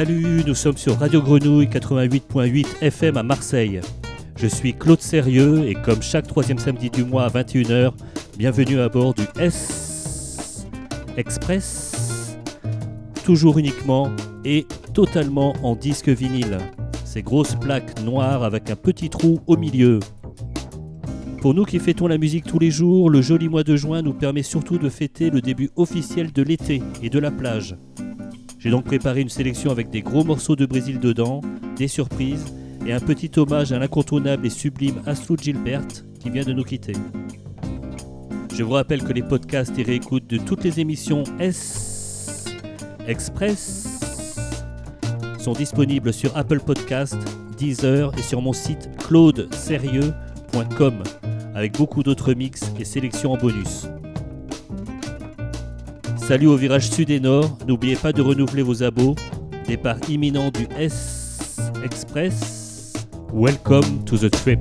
Salut, nous sommes sur Radio Grenouille 88.8 FM à Marseille. Je suis Claude Sérieux et comme chaque troisième samedi du mois à 21h, bienvenue à bord du S Express, toujours uniquement et totalement en disque vinyle. Ces grosses plaques noires avec un petit trou au milieu. Pour nous qui fêtons la musique tous les jours, le joli mois de juin nous permet surtout de fêter le début officiel de l'été et de la plage. J'ai donc préparé une sélection avec des gros morceaux de Brésil dedans, des surprises et un petit hommage à l'incontournable et sublime Astrid Gilbert qui vient de nous quitter. Je vous rappelle que les podcasts et réécoutes de toutes les émissions S Express sont disponibles sur Apple Podcast, Deezer et sur mon site claudesérieux.com avec beaucoup d'autres mix et sélections en bonus. Salut au virage sud et nord, n'oubliez pas de renouveler vos abos. Départ imminent du S Express. Welcome to the trip.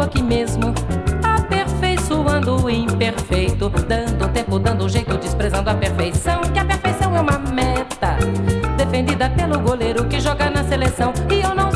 aqui mesmo, aperfeiçoando o imperfeito, dando tempo, dando jeito, desprezando a perfeição, que a perfeição é uma meta defendida pelo goleiro que joga na seleção e eu não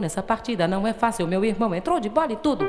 nessa partida não é fácil. Meu irmão entrou de bola e tudo.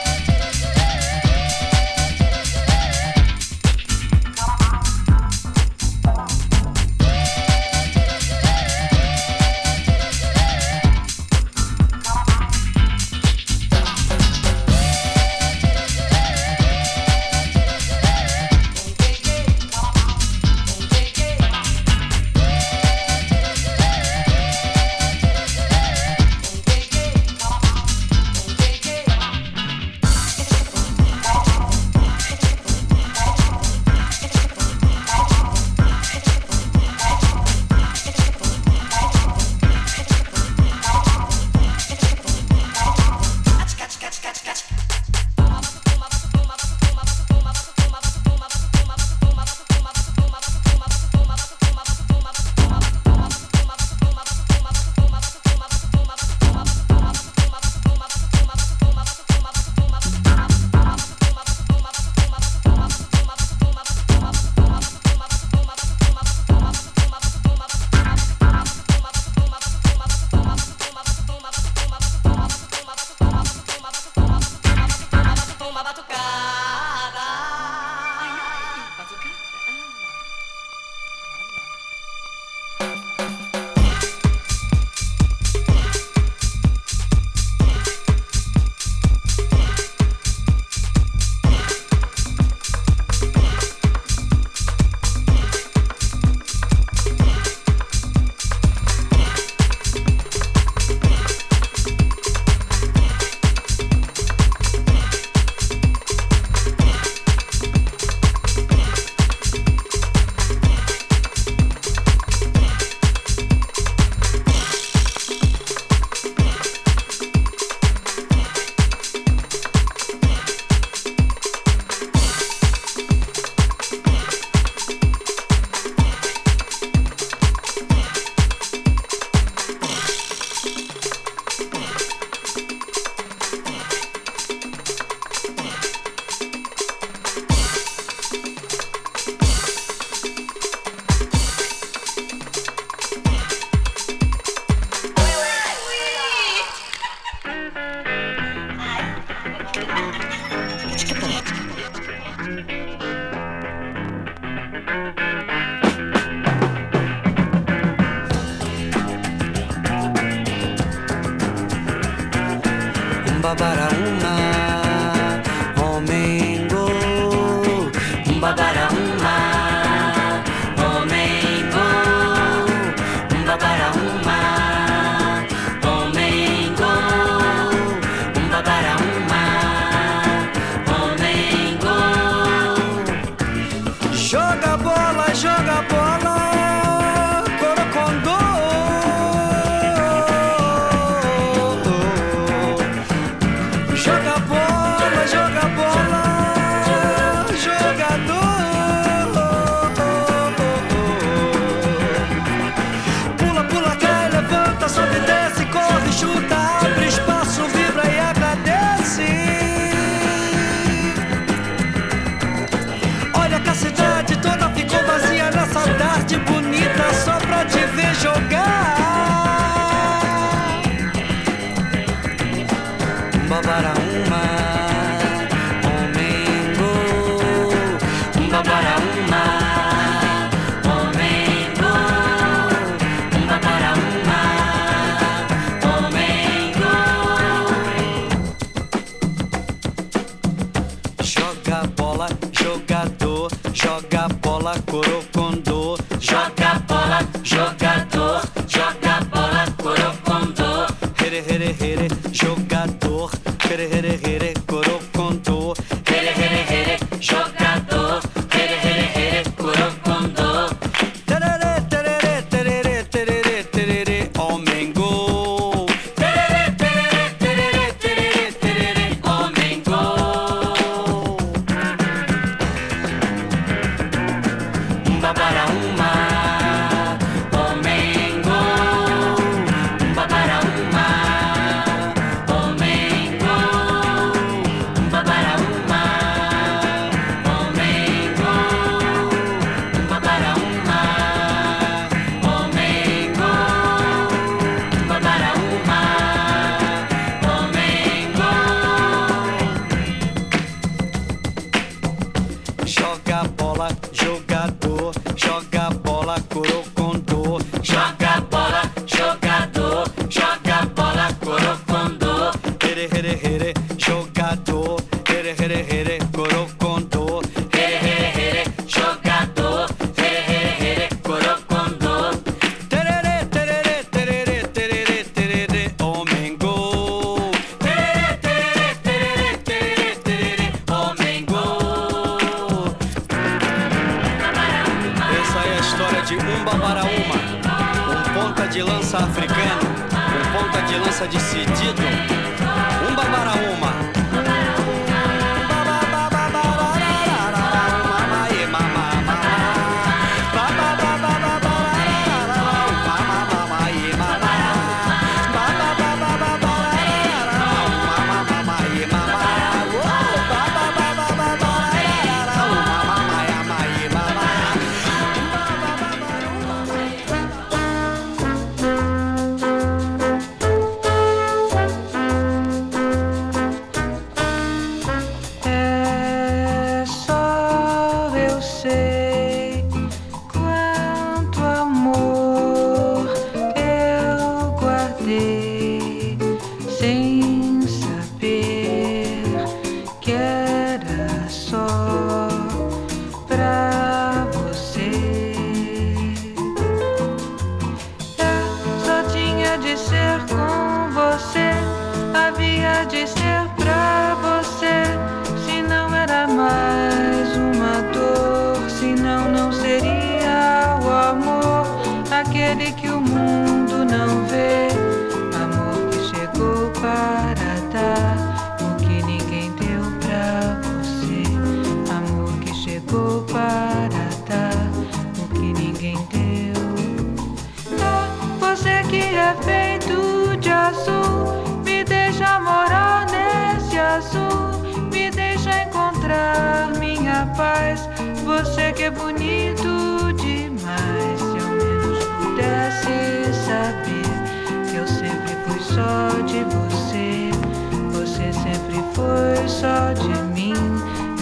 Foi só de mim,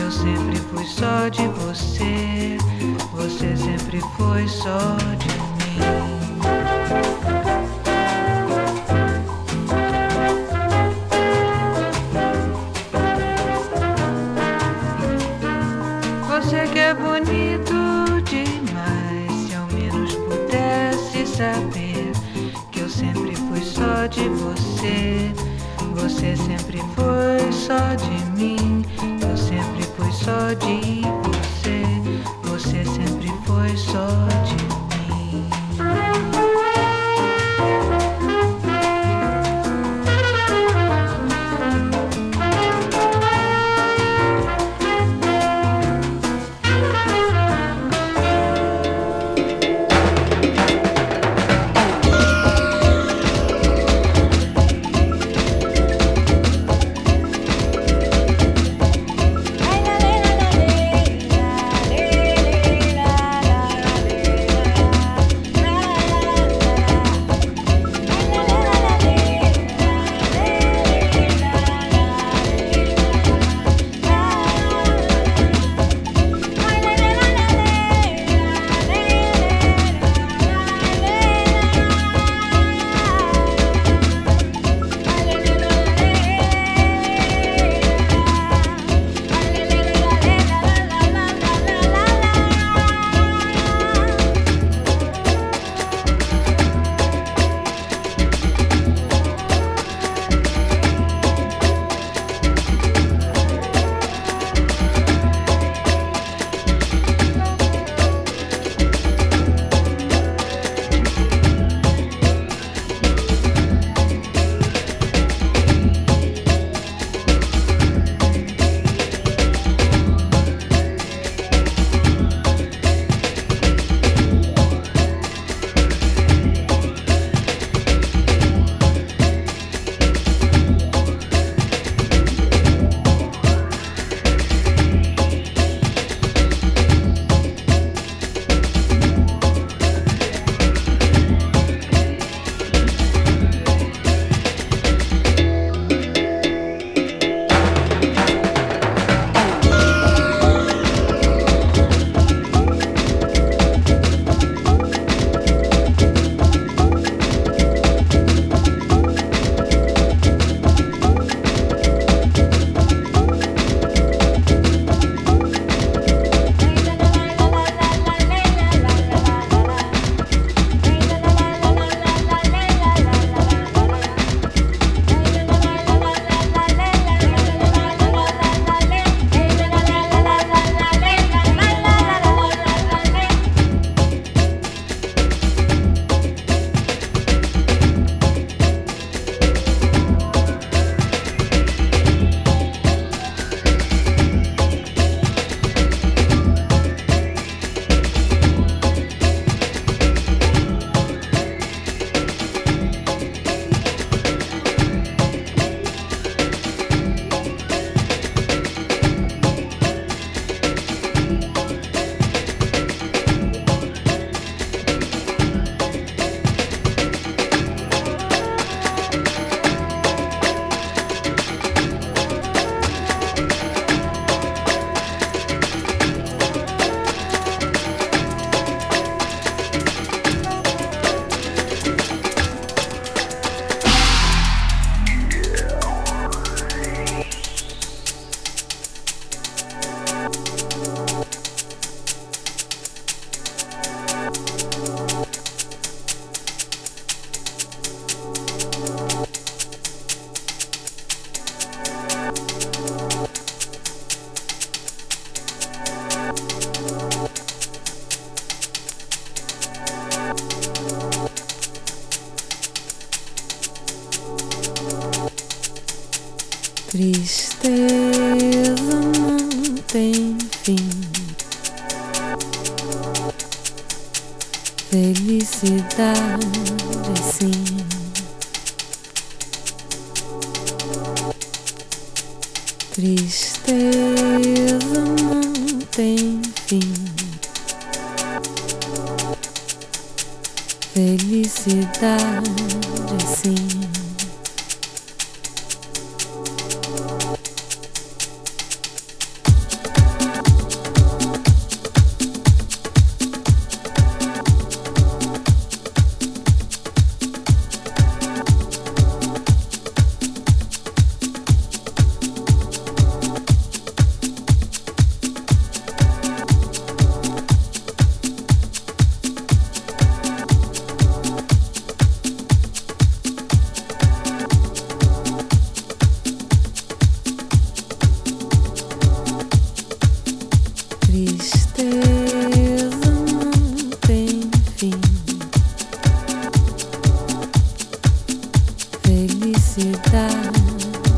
eu sempre fui só de você, você sempre foi só de Você sempre foi só de mim, eu sempre fui só de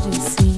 emergency.